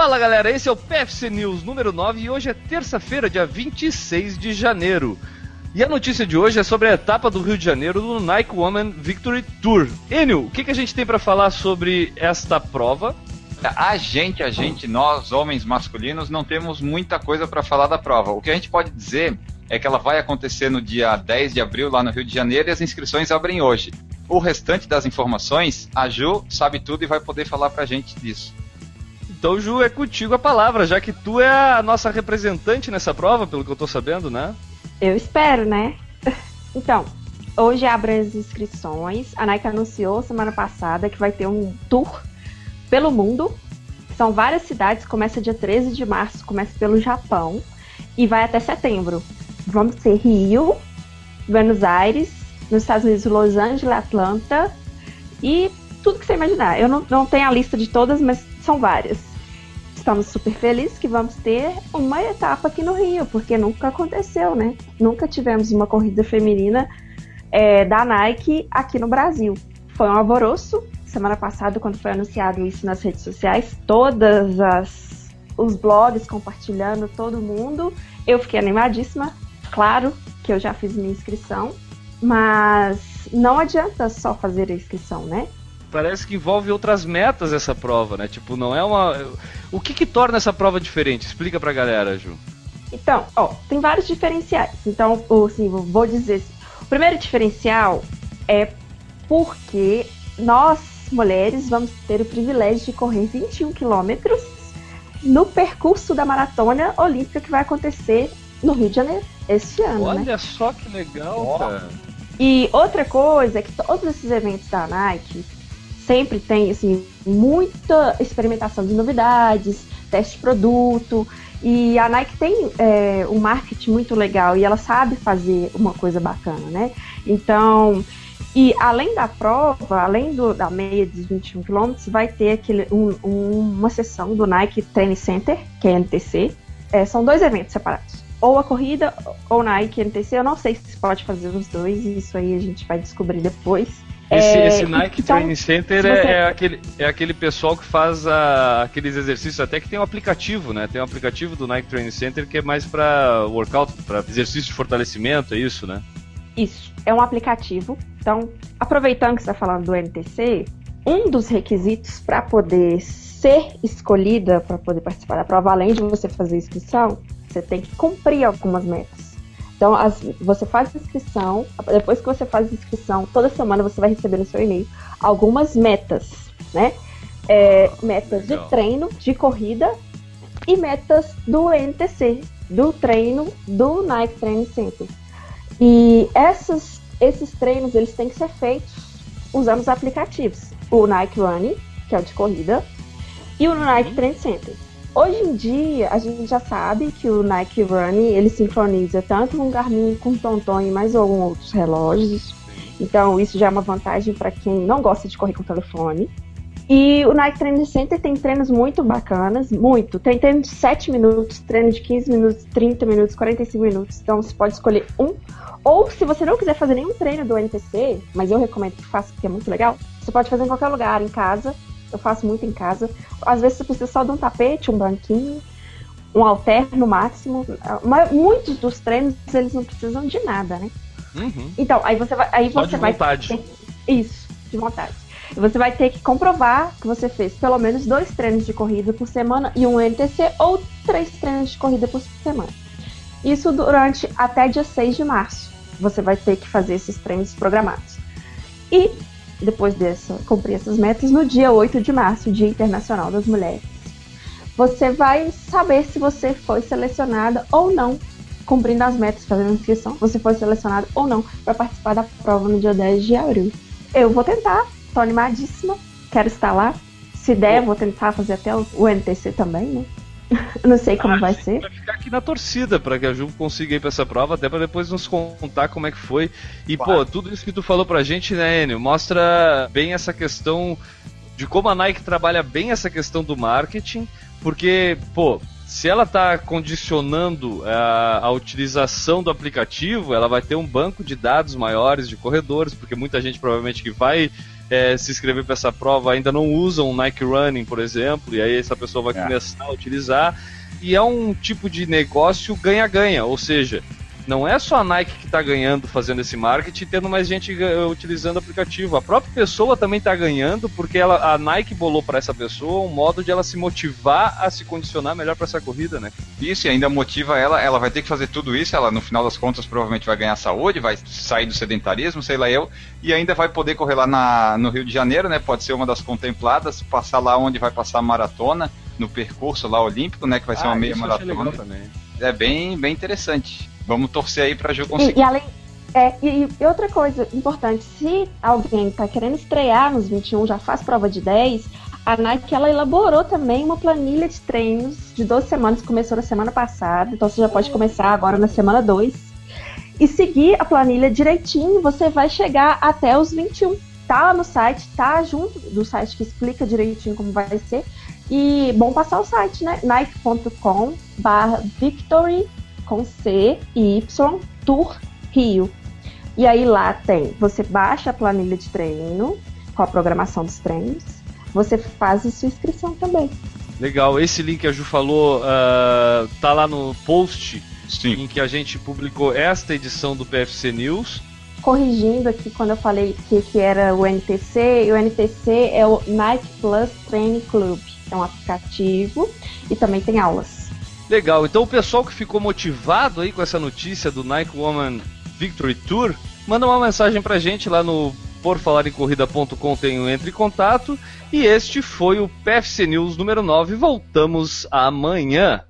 Fala galera, esse é o PFC News número 9 e hoje é terça-feira, dia 26 de janeiro. E a notícia de hoje é sobre a etapa do Rio de Janeiro do Nike Woman Victory Tour. Enio, o que, que a gente tem para falar sobre esta prova? A gente, a gente, nós, homens masculinos, não temos muita coisa para falar da prova. O que a gente pode dizer é que ela vai acontecer no dia 10 de abril lá no Rio de Janeiro e as inscrições abrem hoje. O restante das informações, a Ju sabe tudo e vai poder falar pra gente disso. Então, Ju, é contigo a palavra, já que tu é a nossa representante nessa prova, pelo que eu tô sabendo, né? Eu espero, né? Então, hoje abre as inscrições. A Nike anunciou semana passada que vai ter um tour pelo mundo. São várias cidades, começa dia 13 de março, começa pelo Japão e vai até setembro. Vamos ter Rio, Buenos Aires, nos Estados Unidos, Los Angeles, Atlanta e tudo que você imaginar. Eu não, não tenho a lista de todas, mas são várias estamos super felizes que vamos ter uma etapa aqui no Rio, porque nunca aconteceu, né? Nunca tivemos uma corrida feminina é, da Nike aqui no Brasil. Foi um alvoroço. Semana passada, quando foi anunciado isso nas redes sociais, todas as os blogs compartilhando, todo mundo. Eu fiquei animadíssima. Claro que eu já fiz minha inscrição, mas não adianta só fazer a inscrição, né? Parece que envolve outras metas essa prova, né? Tipo, não é uma. O que que torna essa prova diferente? Explica pra galera, Ju. Então, ó, tem vários diferenciais. Então, assim, vou dizer. Assim, o primeiro diferencial é porque nós, mulheres, vamos ter o privilégio de correr 21 quilômetros no percurso da maratona olímpica que vai acontecer no Rio de Janeiro este ano. Olha né? só que legal, cara. E outra coisa é que todos esses eventos da Nike sempre tem assim, muita experimentação de novidades, teste de produto. E a Nike tem é, um marketing muito legal e ela sabe fazer uma coisa bacana, né? Então, e além da prova, além do, da meia de 21 km, vai ter aquele, um, um, uma sessão do Nike Training Center, que é NTC. É, são dois eventos separados. Ou a corrida ou Nike NTC. Eu não sei se pode fazer os dois, isso aí a gente vai descobrir depois. Esse, é, esse Nike então, Training Center é, você... é, aquele, é aquele pessoal que faz a, aqueles exercícios, até que tem um aplicativo, né? Tem um aplicativo do Nike Training Center que é mais para workout, para exercício de fortalecimento, é isso, né? Isso, é um aplicativo. Então, aproveitando que você está falando do NTC, um dos requisitos para poder ser escolhida para poder participar da prova, além de você fazer inscrição, você tem que cumprir algumas metas. Então, as, você faz a inscrição, depois que você faz a inscrição, toda semana você vai receber no seu e-mail algumas metas, né? É, metas de treino, de corrida e metas do NTC, do treino do Nike Training Center. E essas, esses treinos, eles têm que ser feitos usando os aplicativos. O Nike Running, que é o de corrida, e o Nike Training Center. Hoje em dia, a gente já sabe que o Nike Running ele sincroniza tanto com o Garmin, com o Tonton e mais alguns outros relógios. Então, isso já é uma vantagem para quem não gosta de correr com o telefone. E o Nike Training Center tem treinos muito bacanas, muito. Tem treino de 7 minutos, treino de 15 minutos, 30 minutos, 45 minutos. Então você pode escolher um. Ou se você não quiser fazer nenhum treino do NPC, mas eu recomendo que faça porque é muito legal, você pode fazer em qualquer lugar, em casa, eu faço muito em casa. Às vezes você precisa só de um tapete, um banquinho, um alter no máximo. Mas muitos dos treinos eles não precisam de nada, né? Uhum. Então, aí você vai. Aí só você de vontade. Ter, isso, de vontade. Você vai ter que comprovar que você fez pelo menos dois treinos de corrida por semana e um NTC ou três treinos de corrida por semana. Isso durante até dia 6 de março. Você vai ter que fazer esses treinos programados. E depois dessa, cumprir essas metas, no dia 8 de março, Dia Internacional das Mulheres. Você vai saber se você foi selecionada ou não, cumprindo as metas, fazendo inscrição, você foi selecionada ou não para participar da prova no dia 10 de abril. Eu vou tentar, tô animadíssima, quero estar lá. Se der, vou tentar fazer até o NTC também, né? não sei como ah, vai ser. Vai ficar na torcida para que a Ju consiga ir para essa prova, até para depois nos contar como é que foi. E, claro. pô, tudo isso que tu falou pra gente, né, Enio, mostra bem essa questão de como a Nike trabalha bem essa questão do marketing, porque, pô, se ela está condicionando a, a, utilização do aplicativo, ela vai ter um banco de dados maiores de corredores, porque muita gente provavelmente que vai é, se inscrever para essa prova ainda não usam o Nike Running, por exemplo, e aí essa pessoa vai é. começar a utilizar. E é um tipo de negócio ganha-ganha, ou seja, não é só a Nike que está ganhando fazendo esse marketing, tendo mais gente utilizando o aplicativo. A própria pessoa também está ganhando, porque ela, a Nike bolou para essa pessoa um modo de ela se motivar a se condicionar melhor para essa corrida, né? Isso, e ainda motiva ela, ela vai ter que fazer tudo isso, ela no final das contas provavelmente vai ganhar saúde, vai sair do sedentarismo, sei lá eu, e ainda vai poder correr lá na, no Rio de Janeiro, né? Pode ser uma das contempladas, passar lá onde vai passar a maratona, no percurso lá olímpico, né? Que vai ser ah, uma meia maratona. É bem, bem interessante. Vamos torcer aí pra Ju conseguir. E, e além, é, e, e, outra coisa importante, se alguém está querendo estrear nos 21, já faz prova de 10, a Nike ela elaborou também uma planilha de treinos de 12 semanas, começou na semana passada, então você já pode começar agora na semana 2. E seguir a planilha direitinho, você vai chegar até os 21. Tá lá no site, tá junto do site que explica direitinho como vai ser. E bom passar o site, né? nike.com barra victory com C e Y Tour Rio. E aí lá tem, você baixa a planilha de treino com a programação dos treinos, você faz a sua inscrição também. Legal, esse link que a Ju falou uh, tá lá no post Sim. em que a gente publicou esta edição do PFC News. Corrigindo aqui quando eu falei que, que era o NTC, o NTC é o Nike Plus Training Club. É um aplicativo e também tem aulas. Legal, então o pessoal que ficou motivado aí com essa notícia do Nike Woman Victory Tour, manda uma mensagem pra gente lá no porfalarecorrida.com tem o Entre em Contato. E este foi o PFC News número 9. Voltamos amanhã.